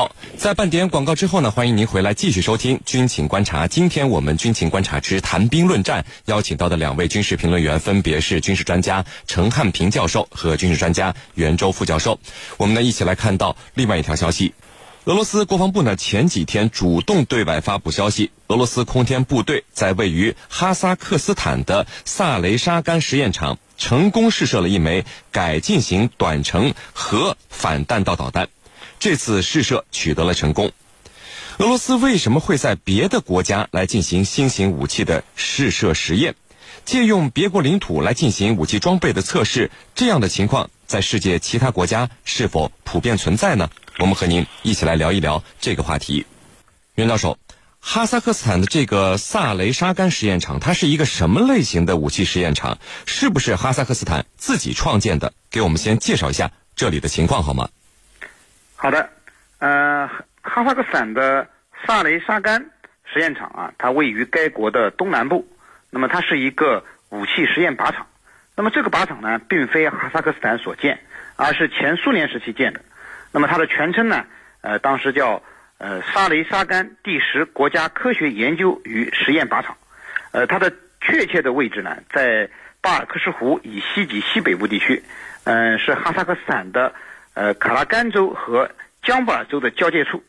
好，在半点广告之后呢，欢迎您回来继续收听《军情观察》。今天我们《军情观察之谈兵论战》邀请到的两位军事评论员分别是军事专家陈汉平教授和军事专家袁周副教授。我们呢一起来看到另外一条消息：俄罗斯国防部呢前几天主动对外发布消息，俄罗斯空天部队在位于哈萨克斯坦的萨雷沙干实验场成功试射了一枚改进型短程核反弹道导弹。这次试射取得了成功。俄罗斯为什么会在别的国家来进行新型武器的试射实验？借用别国领土来进行武器装备的测试，这样的情况在世界其他国家是否普遍存在呢？我们和您一起来聊一聊这个话题。袁教授，哈萨克斯坦的这个萨雷沙干实验场，它是一个什么类型的武器实验场？是不是哈萨克斯坦自己创建的？给我们先介绍一下这里的情况好吗？好的，呃，哈萨克斯坦的萨雷沙干实验场啊，它位于该国的东南部。那么它是一个武器实验靶场。那么这个靶场呢，并非哈萨克斯坦所建，而是前苏联时期建的。那么它的全称呢，呃，当时叫呃萨雷沙干第十国家科学研究与实验靶场。呃，它的确切的位置呢，在巴尔克什湖以西及西北部地区。嗯，是哈萨克斯坦的。呃，卡拉干州和江布尔州的交界处。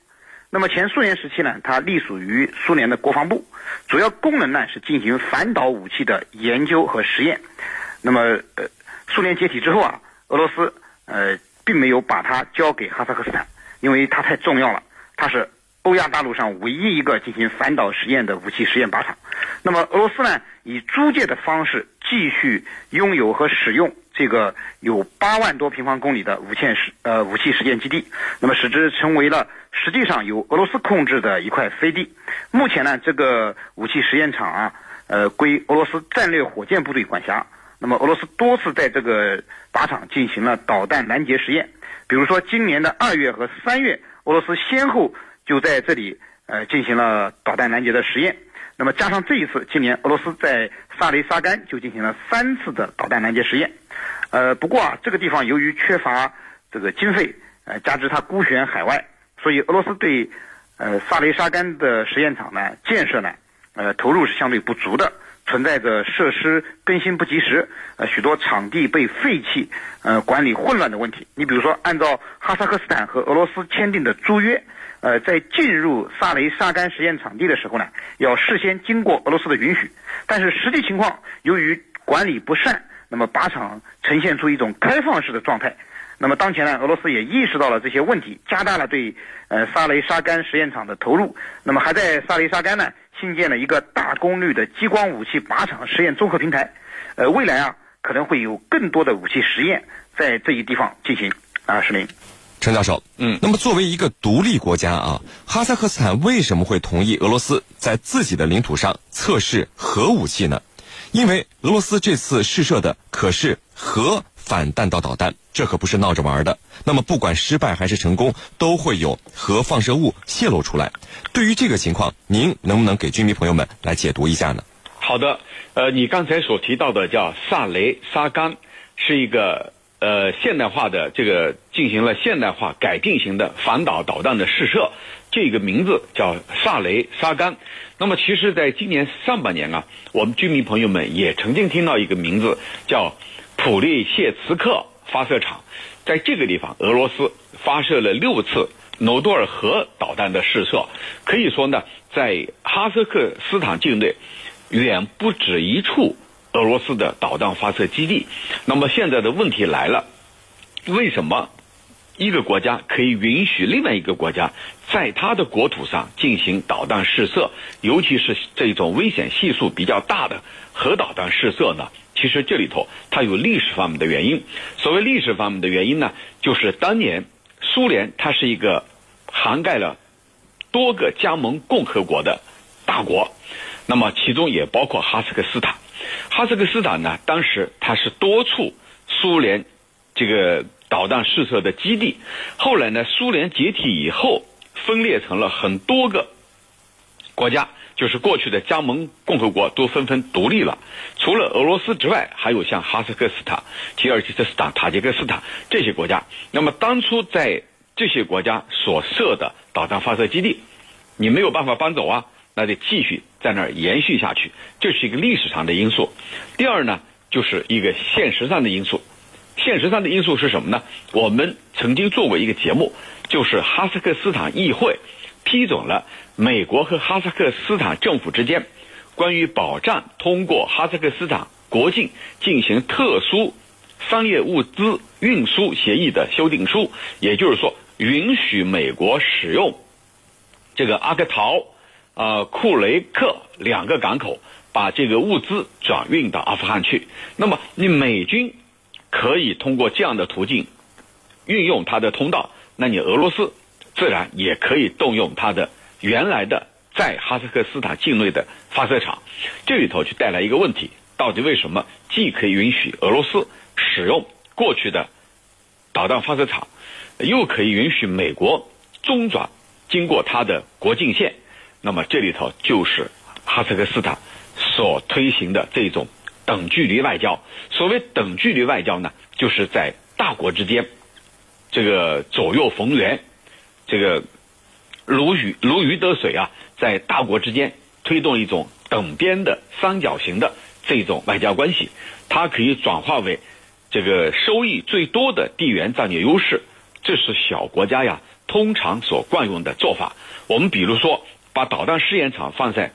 那么前苏联时期呢，它隶属于苏联的国防部，主要功能呢是进行反导武器的研究和实验。那么，呃，苏联解体之后啊，俄罗斯呃并没有把它交给哈萨克斯坦，因为它太重要了，它是欧亚大陆上唯一一个进行反导实验的武器实验靶场。那么俄罗斯呢，以租借的方式继续拥有和使用。这个有八万多平方公里的武器实呃武器实验基地，那么使之成为了实际上由俄罗斯控制的一块飞地。目前呢，这个武器实验场啊，呃，归俄罗斯战略火箭部队管辖。那么俄罗斯多次在这个靶场进行了导弹拦截实验，比如说今年的二月和三月，俄罗斯先后就在这里呃进行了导弹拦截的实验。那么加上这一次，今年俄罗斯在萨雷沙干就进行了三次的导弹拦截实验。呃，不过啊，这个地方由于缺乏这个经费，呃，加之它孤悬海外，所以俄罗斯对呃萨雷沙干的实验场呢建设呢，呃，投入是相对不足的，存在着设施更新不及时，呃，许多场地被废弃，呃，管理混乱的问题。你比如说，按照哈萨克斯坦和俄罗斯签订的租约，呃，在进入萨雷沙干实验场地的时候呢，要事先经过俄罗斯的允许，但是实际情况由于管理不善。那么靶场呈现出一种开放式的状态。那么当前呢，俄罗斯也意识到了这些问题，加大了对呃萨雷沙干实验场的投入。那么还在萨雷沙干呢新建了一个大功率的激光武器靶场实验综合平台。呃，未来啊可能会有更多的武器实验在这一地方进行。啊，石林，陈教授，嗯，那么作为一个独立国家啊，哈萨克斯坦为什么会同意俄罗斯在自己的领土上测试核武器呢？因为俄罗斯这次试射的可是核反弹道导弹，这可不是闹着玩的。那么不管失败还是成功，都会有核放射物泄露出来。对于这个情况，您能不能给军迷朋友们来解读一下呢？好的，呃，你刚才所提到的叫萨雷沙干，是一个呃现代化的这个进行了现代化改进型的反导导弹的试射。这个名字叫萨雷沙干。那么，其实，在今年上半年啊，我们居民朋友们也曾经听到一个名字叫普列谢茨克发射场。在这个地方，俄罗斯发射了六次诺多尔核导弹的试射。可以说呢，在哈萨克斯坦境内，远不止一处俄罗斯的导弹发射基地。那么，现在的问题来了：为什么？一个国家可以允许另外一个国家在他的国土上进行导弹试射，尤其是这种危险系数比较大的核导弹试射呢？其实这里头它有历史方面的原因。所谓历史方面的原因呢，就是当年苏联它是一个涵盖了多个加盟共和国的大国，那么其中也包括哈萨克斯坦。哈萨克斯坦呢，当时它是多处苏联这个。导弹试射的基地，后来呢？苏联解体以后，分裂成了很多个国家，就是过去的加盟共和国都纷纷独立了。除了俄罗斯之外，还有像哈萨克斯坦、吉尔吉斯斯坦、塔吉克斯坦这些国家。那么当初在这些国家所设的导弹发射基地，你没有办法搬走啊，那得继续在那儿延续下去，这是一个历史上的因素。第二呢，就是一个现实上的因素。现实上的因素是什么呢？我们曾经做过一个节目，就是哈萨克斯坦议会批准了美国和哈萨克斯坦政府之间关于保障通过哈萨克斯坦国境进行特殊商业物资运输协议的修订书，也就是说，允许美国使用这个阿克陶、呃库雷克两个港口，把这个物资转运到阿富汗去。那么，你美军。可以通过这样的途径运用它的通道，那你俄罗斯自然也可以动用它的原来的在哈萨克斯坦境内的发射场。这里头就带来一个问题：到底为什么既可以允许俄罗斯使用过去的导弹发射场，又可以允许美国中转经过它的国境线？那么这里头就是哈萨克斯坦所推行的这种。等距离外交，所谓等距离外交呢，就是在大国之间，这个左右逢源，这个如鱼如鱼得水啊，在大国之间推动一种等边的三角形的这种外交关系，它可以转化为这个收益最多的地缘战略优势，这是小国家呀通常所惯用的做法。我们比如说把导弹试验场放在。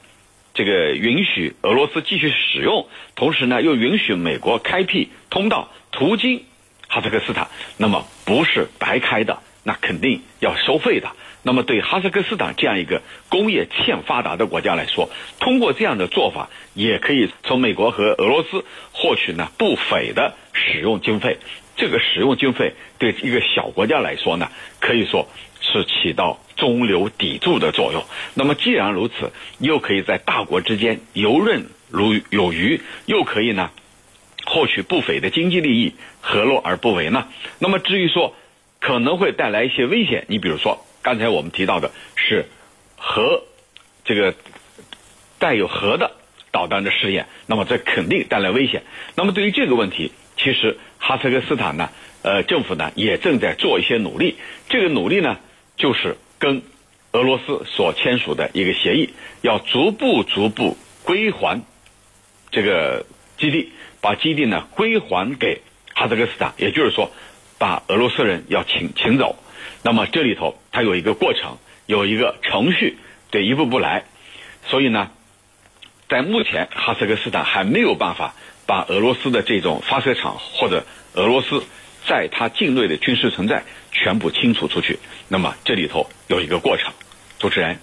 这个允许俄罗斯继续使用，同时呢又允许美国开辟通道途经哈萨克斯坦，那么不是白开的，那肯定要收费的。那么对哈萨克斯坦这样一个工业欠发达的国家来说，通过这样的做法，也可以从美国和俄罗斯获取呢不菲的使用经费。这个使用经费对一个小国家来说呢，可以说是起到。中流砥柱的作用。那么既然如此，又可以在大国之间游刃如有余，又可以呢获取不菲的经济利益，何乐而不为呢？那么至于说可能会带来一些危险，你比如说刚才我们提到的是核这个带有核的导弹的试验，那么这肯定带来危险。那么对于这个问题，其实哈萨克斯坦呢，呃，政府呢也正在做一些努力。这个努力呢，就是。跟俄罗斯所签署的一个协议，要逐步逐步归还这个基地，把基地呢归还给哈萨克斯坦，也就是说，把俄罗斯人要请请走。那么这里头它有一个过程，有一个程序，得一步步来。所以呢，在目前哈萨克斯坦还没有办法把俄罗斯的这种发射场或者俄罗斯在它境内的军事存在。全部清除出去，那么这里头有一个过程。主持人，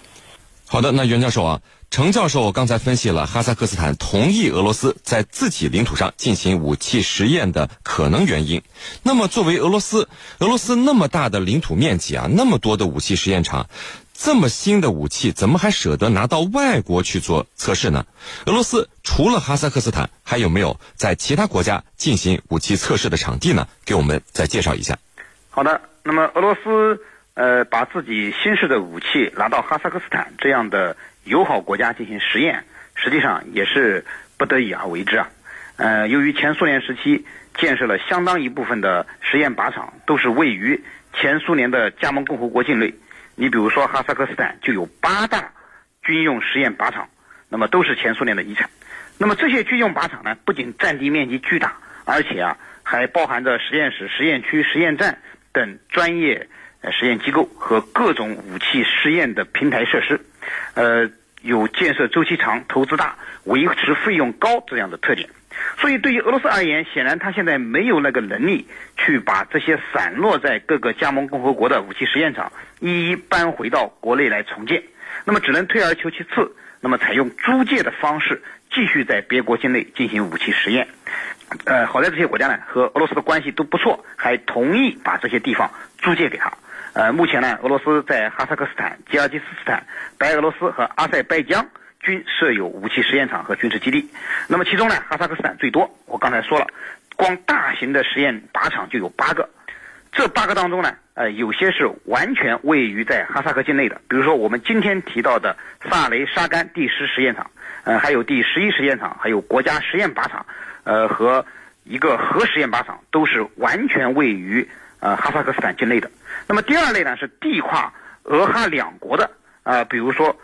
好的，那袁教授啊，程教授刚才分析了哈萨克斯坦同意俄罗斯在自己领土上进行武器实验的可能原因。那么，作为俄罗斯，俄罗斯那么大的领土面积啊，那么多的武器实验场。这么新的武器，怎么还舍得拿到外国去做测试呢？俄罗斯除了哈萨克斯坦，还有没有在其他国家进行武器测试的场地呢？给我们再介绍一下。好的。那么俄罗斯呃把自己新式的武器拿到哈萨克斯坦这样的友好国家进行实验，实际上也是不得已而为之啊。呃，由于前苏联时期建设了相当一部分的实验靶场都是位于前苏联的加盟共和国境内，你比如说哈萨克斯坦就有八大军用实验靶场，那么都是前苏联的遗产。那么这些军用靶场呢，不仅占地面积巨大，而且啊还包含着实验室、实验区、实验站。等专业呃实验机构和各种武器试验的平台设施，呃，有建设周期长、投资大、维持费用高这样的特点。所以，对于俄罗斯而言，显然他现在没有那个能力去把这些散落在各个加盟共和国的武器实验场一一搬回到国内来重建。那么，只能退而求其次，那么采用租借的方式继续在别国境内进行武器实验。呃，好在这些国家呢和俄罗斯的关系都不错，还同意把这些地方租借给他。呃，目前呢，俄罗斯在哈萨克斯坦、吉尔吉斯斯坦、白俄罗斯和阿塞拜疆均设有武器实验场和军事基地。那么其中呢，哈萨克斯坦最多。我刚才说了，光大型的实验靶场就有八个。这八个当中呢，呃，有些是完全位于在哈萨克境内的，比如说我们今天提到的萨雷沙干第十实验场，呃，还有第十一实验场，还有国家实验靶场。呃，和一个核实验靶场都是完全位于呃哈萨克斯坦境内的。那么第二类呢是地跨俄哈两国的啊，比如说，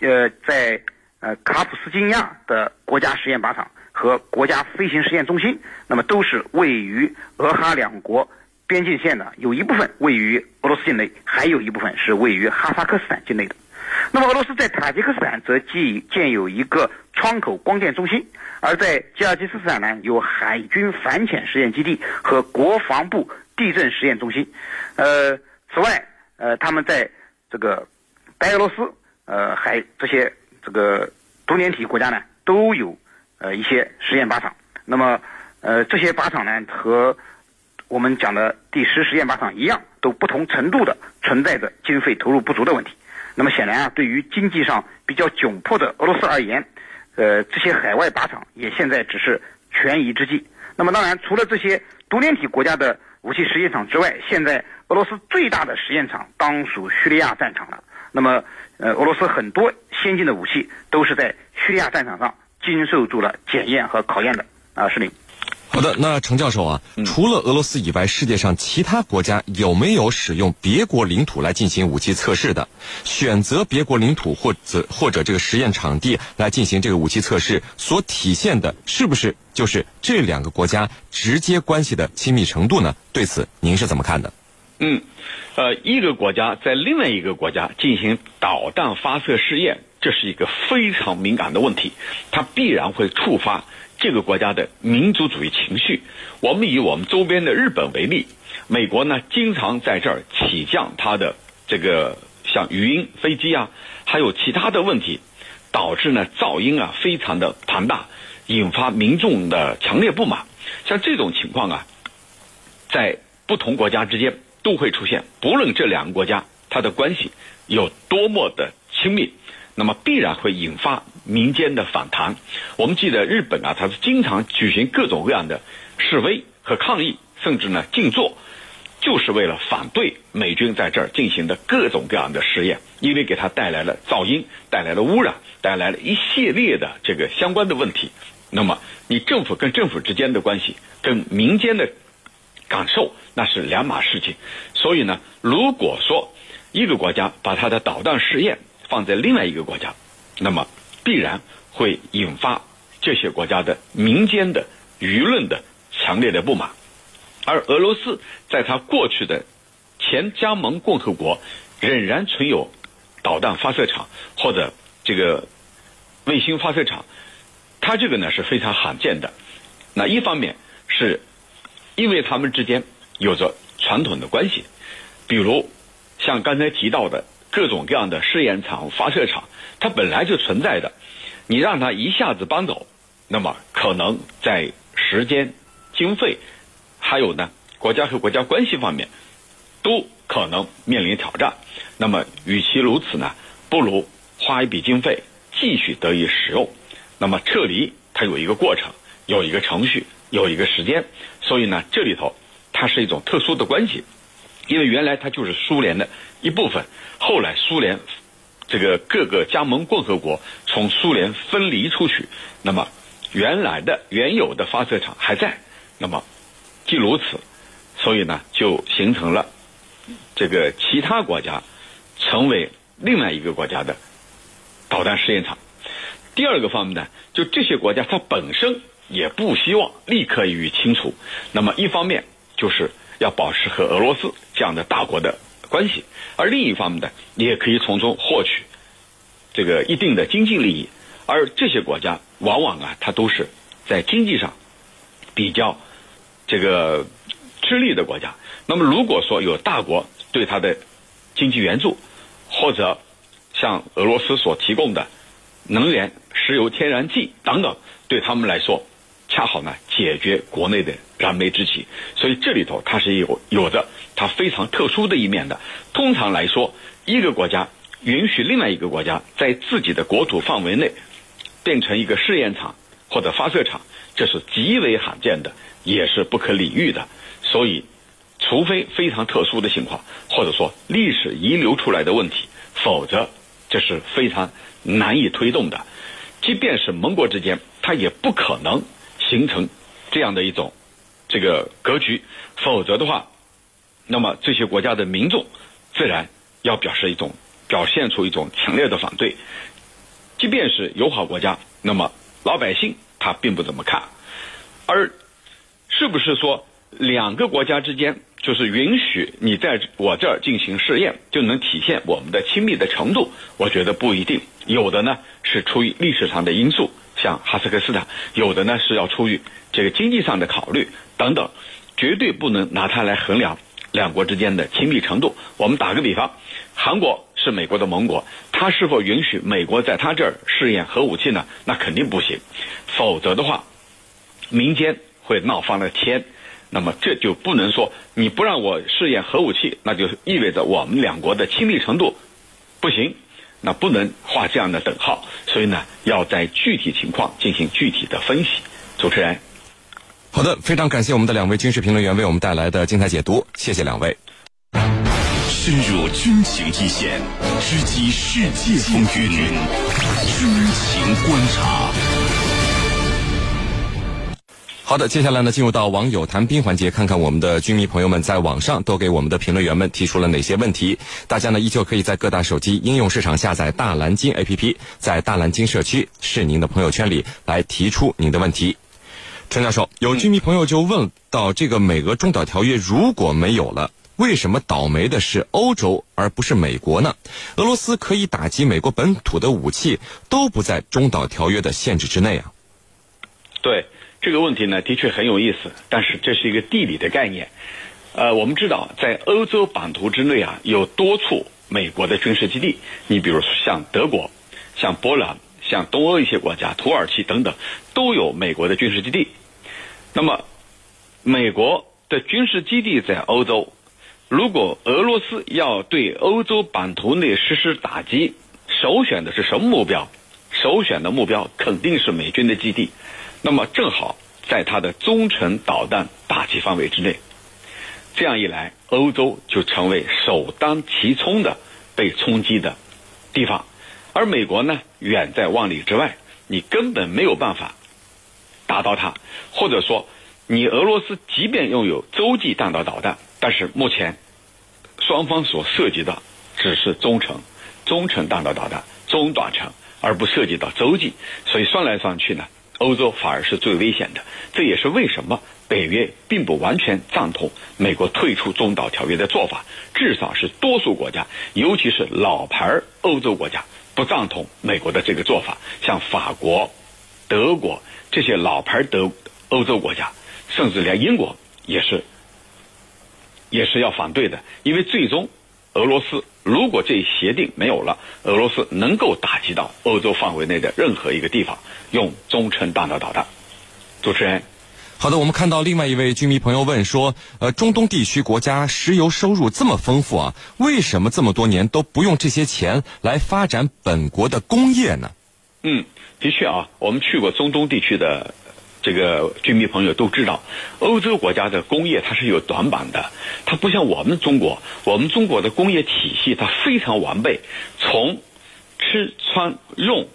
呃，在呃卡普斯金亚的国家实验靶场和国家飞行实验中心，那么都是位于俄哈两国边境线的，有一部分位于俄罗斯境内，还有一部分是位于哈萨克斯坦境内的。那么俄罗斯在塔吉克斯坦则建建有一个窗口光电中心，而在吉尔吉斯斯坦呢有海军反潜实验基地和国防部地震实验中心。呃，此外，呃，他们在这个白俄罗斯，呃，还这些这个多联体国家呢都有呃一些实验靶场。那么，呃，这些靶场呢和我们讲的第十实验靶场一样，都不同程度的存在着经费投入不足的问题。那么显然啊，对于经济上比较窘迫的俄罗斯而言，呃，这些海外靶场也现在只是权宜之计。那么当然，除了这些独联体国家的武器实验场之外，现在俄罗斯最大的实验场当属叙利亚战场了。那么，呃，俄罗斯很多先进的武器都是在叙利亚战场上经受住了检验和考验的。啊，是林。好的，那程教授啊，除了俄罗斯以外，世界上其他国家有没有使用别国领土来进行武器测试的？选择别国领土或者或者这个实验场地来进行这个武器测试，所体现的是不是就是这两个国家直接关系的亲密程度呢？对此您是怎么看的？嗯，呃，一个国家在另外一个国家进行导弹发射试验，这是一个非常敏感的问题，它必然会触发。这个国家的民族主义情绪，我们以我们周边的日本为例，美国呢经常在这儿起降它的这个像语音飞机啊，还有其他的问题，导致呢噪音啊非常的庞大，引发民众的强烈不满。像这种情况啊，在不同国家之间都会出现，不论这两个国家它的关系有多么的亲密。那么必然会引发民间的反弹。我们记得日本啊，它是经常举行各种各样的示威和抗议，甚至呢静坐，就是为了反对美军在这儿进行的各种各样的实验，因为给它带来了噪音，带来了污染，带来了一系列的这个相关的问题。那么你政府跟政府之间的关系，跟民间的感受那是两码事情。所以呢，如果说一个国家把它的导弹试验，放在另外一个国家，那么必然会引发这些国家的民间的舆论的强烈的不满。而俄罗斯在它过去的前加盟共和国仍然存有导弹发射场或者这个卫星发射场，它这个呢是非常罕见的。那一方面是因为他们之间有着传统的关系，比如像刚才提到的。各种各样的试验场、发射场，它本来就存在的。你让它一下子搬走，那么可能在时间、经费，还有呢国家和国家关系方面，都可能面临挑战。那么，与其如此呢，不如花一笔经费继续得以使用。那么撤离它有一个过程，有一个程序，有一个时间。所以呢，这里头它是一种特殊的关系。因为原来它就是苏联的一部分，后来苏联这个各个加盟共和国从苏联分离出去，那么原来的原有的发射场还在，那么既如此，所以呢就形成了这个其他国家成为另外一个国家的导弹试验场。第二个方面呢，就这些国家它本身也不希望立刻予以清除，那么一方面就是。要保持和俄罗斯这样的大国的关系，而另一方面呢，你也可以从中获取这个一定的经济利益。而这些国家往往啊，它都是在经济上比较这个吃力的国家。那么，如果说有大国对它的经济援助，或者像俄罗斯所提供的能源、石油、天然气等等，对他们来说，恰好呢解决国内的。燃眉之急，所以这里头它是有有着它非常特殊的一面的。通常来说，一个国家允许另外一个国家在自己的国土范围内变成一个试验场或者发射场，这是极为罕见的，也是不可理喻的。所以，除非非常特殊的情况，或者说历史遗留出来的问题，否则这是非常难以推动的。即便是盟国之间，它也不可能形成这样的一种。这个格局，否则的话，那么这些国家的民众自然要表示一种表现出一种强烈的反对。即便是友好国家，那么老百姓他并不怎么看。而是不是说两个国家之间就是允许你在我这儿进行试验，就能体现我们的亲密的程度？我觉得不一定。有的呢是出于历史上的因素，像哈萨克斯坦；有的呢是要出于这个经济上的考虑等等，绝对不能拿它来衡量两国之间的亲密程度。我们打个比方，韩国是美国的盟国，他是否允许美国在他这儿试验核武器呢？那肯定不行。否则的话，民间会闹翻了天。那么这就不能说你不让我试验核武器，那就意味着我们两国的亲密程度不行。那不能画这样的等号，所以呢，要在具体情况进行具体的分析。主持人，好的，非常感谢我们的两位军事评论员为我们带来的精彩解读，谢谢两位。深入军情一线，直击世界风云，军情观察。好的，接下来呢，进入到网友谈兵环节，看看我们的军迷朋友们在网上都给我们的评论员们提出了哪些问题。大家呢，依旧可以在各大手机应用市场下载大蓝鲸 APP，在大蓝鲸社区是您的朋友圈里来提出您的问题。陈教授，有军迷朋友就问到：这个美俄中导条约如果没有了，为什么倒霉的是欧洲而不是美国呢？俄罗斯可以打击美国本土的武器都不在中导条约的限制之内啊？对。这个问题呢，的确很有意思，但是这是一个地理的概念。呃，我们知道，在欧洲版图之内啊，有多处美国的军事基地。你比如像德国、像波兰、像东欧一些国家、土耳其等等，都有美国的军事基地。那么，美国的军事基地在欧洲，如果俄罗斯要对欧洲版图内实施打击，首选的是什么目标？首选的目标肯定是美军的基地。那么正好在它的中程导弹打击范围之内，这样一来，欧洲就成为首当其冲的被冲击的地方，而美国呢，远在万里之外，你根本没有办法打到它，或者说，你俄罗斯即便拥有洲际弹道导弹，但是目前双方所涉及的只是中程、中程弹道导弹、中短程，而不涉及到洲际，所以算来算去呢。欧洲反而是最危险的，这也是为什么北约并不完全赞同美国退出中导条约的做法，至少是多数国家，尤其是老牌欧洲国家不赞同美国的这个做法。像法国、德国这些老牌德欧洲国家，甚至连英国也是也是要反对的，因为最终俄罗斯如果这一协定没有了，俄罗斯能够打击到欧洲范围内的任何一个地方。用中程弹道导弹。主持人，好的，我们看到另外一位军迷朋友问说，呃，中东地区国家石油收入这么丰富啊，为什么这么多年都不用这些钱来发展本国的工业呢？嗯，的确啊，我们去过中东地区的这个军迷朋友都知道，欧洲国家的工业它是有短板的，它不像我们中国，我们中国的工业体系它非常完备，从吃穿用。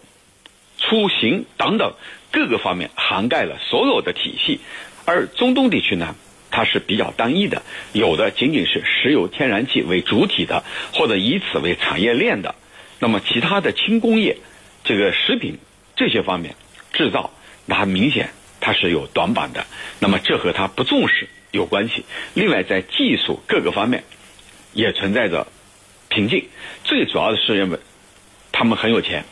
出行等等各个方面涵盖了所有的体系，而中东地区呢，它是比较单一的，有的仅仅是石油天然气为主体的，或者以此为产业链的，那么其他的轻工业、这个食品这些方面制造，那明显它是有短板的，那么这和它不重视有关系。另外在技术各个方面也存在着瓶颈，最主要的是认为他们很有钱。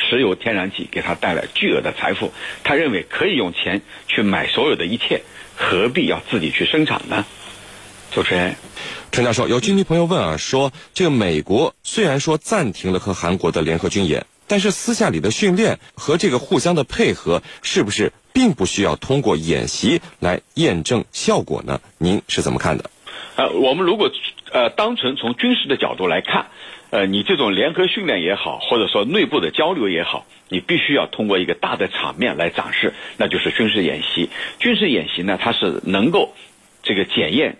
石油、天然气给他带来巨额的财富，他认为可以用钱去买所有的一切，何必要自己去生产呢？主持人，陈教授，有军迷朋友问啊，说这个美国虽然说暂停了和韩国的联合军演，但是私下里的训练和这个互相的配合，是不是并不需要通过演习来验证效果呢？您是怎么看的？呃，我们如果呃单纯从军事的角度来看。呃，你这种联合训练也好，或者说内部的交流也好，你必须要通过一个大的场面来展示，那就是军事演习。军事演习呢，它是能够这个检验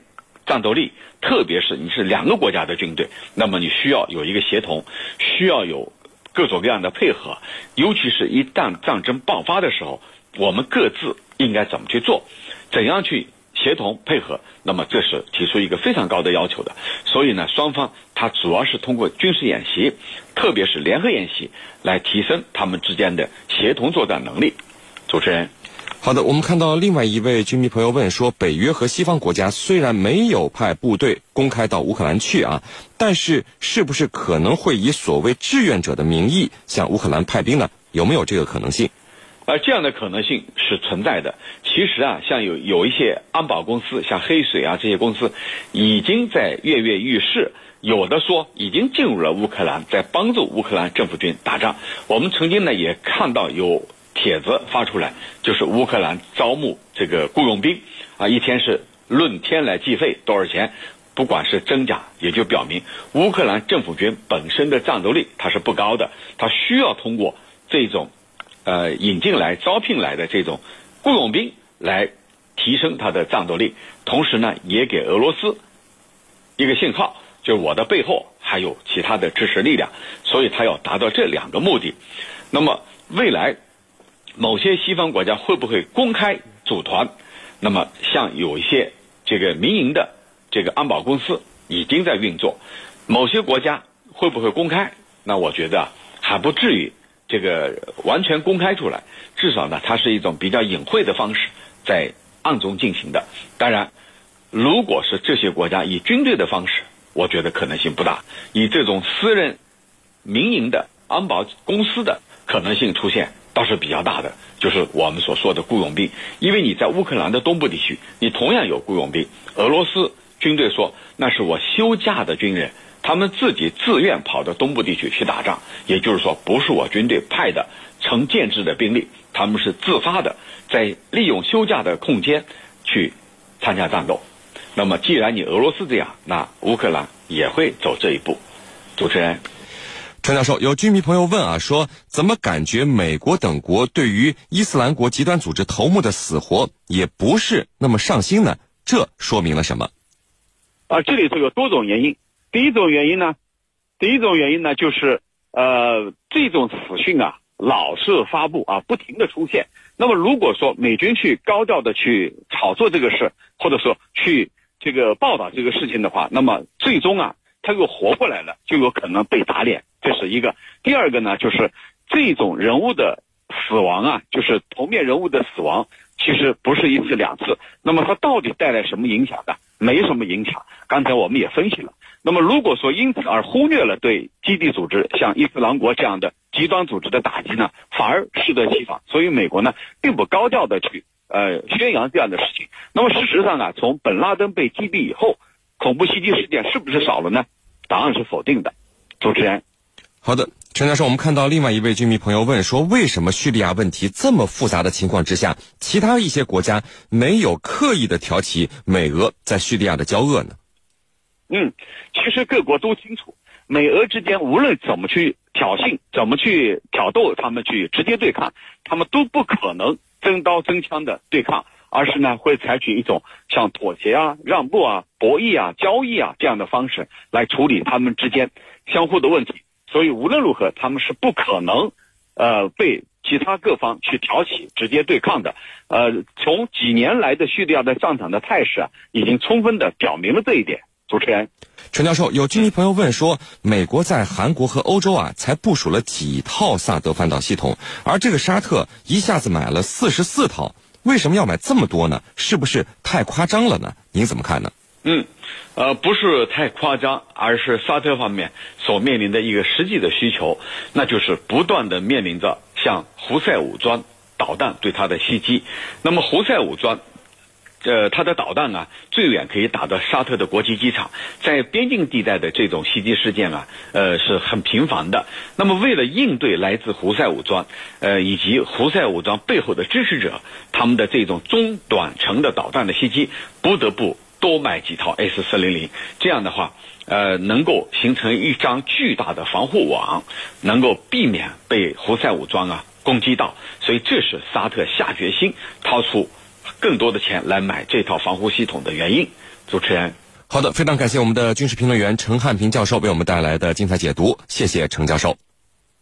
战斗力，特别是你是两个国家的军队，那么你需要有一个协同，需要有各种各样的配合，尤其是一旦战争爆发的时候，我们各自应该怎么去做，怎样去协同配合，那么这是提出一个非常高的要求的。所以呢，双方它主要是通过军事演习，特别是联合演习，来提升他们之间的协同作战能力。主持人，好的，我们看到另外一位军迷朋友问说，北约和西方国家虽然没有派部队公开到乌克兰去啊，但是是不是可能会以所谓志愿者的名义向乌克兰派兵呢？有没有这个可能性？而这样的可能性是存在的。其实啊，像有有一些安保公司，像黑水啊这些公司，已经在跃跃欲试。有的说已经进入了乌克兰，在帮助乌克兰政府军打仗。我们曾经呢也看到有帖子发出来，就是乌克兰招募这个雇佣兵啊，一天是论天来计费多少钱，不管是真假，也就表明乌克兰政府军本身的战斗力它是不高的，它需要通过这种。呃，引进来招聘来的这种雇佣兵来提升他的战斗力，同时呢，也给俄罗斯一个信号，就是我的背后还有其他的支持力量，所以他要达到这两个目的。那么未来某些西方国家会不会公开组团？那么像有一些这个民营的这个安保公司已经在运作，某些国家会不会公开？那我觉得还不至于。这个完全公开出来，至少呢，它是一种比较隐晦的方式，在暗中进行的。当然，如果是这些国家以军队的方式，我觉得可能性不大。以这种私人、民营的安保公司的可能性出现，倒是比较大的。就是我们所说的雇佣兵，因为你在乌克兰的东部地区，你同样有雇佣兵。俄罗斯军队说那是我休假的军人。他们自己自愿跑到东部地区去打仗，也就是说，不是我军队派的成建制的兵力，他们是自发的，在利用休假的空间去参加战斗。那么，既然你俄罗斯这样，那乌克兰也会走这一步。主持人，陈教授，有居民朋友问啊，说怎么感觉美国等国对于伊斯兰国极端组织头目的死活也不是那么上心呢？这说明了什么？啊，这里头有多种原因。第一种原因呢，第一种原因呢，就是呃，这种死讯啊，老是发布啊，不停的出现。那么如果说美军去高调的去炒作这个事，或者说去这个报道这个事情的话，那么最终啊，他又活过来了，就有可能被打脸。这是一个。第二个呢，就是这种人物的死亡啊，就是头面人物的死亡，其实不是一次两次。那么它到底带来什么影响呢？没什么影响。刚才我们也分析了。那么，如果说因此而忽略了对基地组织像伊斯兰国这样的极端组织的打击呢，反而适得其反。所以，美国呢并不高调的去呃宣扬这样的事情。那么，事实上啊，从本拉登被击毙以后，恐怖袭击事件是不是少了呢？答案是否定的。主持人，好的，陈教授，我们看到另外一位居民朋友问说，为什么叙利亚问题这么复杂的情况之下，其他一些国家没有刻意的挑起美俄在叙利亚的交恶呢？嗯，其实各国都清楚，美俄之间无论怎么去挑衅，怎么去挑逗，他们去直接对抗，他们都不可能真刀真枪的对抗，而是呢会采取一种像妥协啊、让步啊、博弈啊、交易啊这样的方式来处理他们之间相互的问题。所以无论如何，他们是不可能，呃，被其他各方去挑起直接对抗的。呃，从几年来的叙利亚的战场的态势啊，已经充分的表明了这一点。主持人，陈教授，有军迷朋友问说，美国在韩国和欧洲啊，才部署了几套萨德反导系统，而这个沙特一下子买了四十四套，为什么要买这么多呢？是不是太夸张了呢？您怎么看呢？嗯，呃，不是太夸张，而是沙特方面所面临的一个实际的需求，那就是不断的面临着像胡塞武装导弹对它的袭击，那么胡塞武装。呃，它的导弹啊，最远可以打到沙特的国际机场，在边境地带的这种袭击事件啊，呃，是很频繁的。那么，为了应对来自胡塞武装，呃，以及胡塞武装背后的支持者他们的这种中短程的导弹的袭击，不得不多买几套 S 四零零。这样的话，呃，能够形成一张巨大的防护网，能够避免被胡塞武装啊攻击到。所以，这是沙特下决心掏出。更多的钱来买这套防护系统的原因，主持人，好的，非常感谢我们的军事评论员陈汉平教授为我们带来的精彩解读，谢谢陈教授。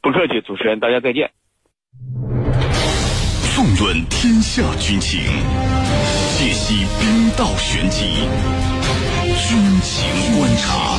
不客气，主持人，大家再见。纵论天下军情，解析兵道玄机，军情观察。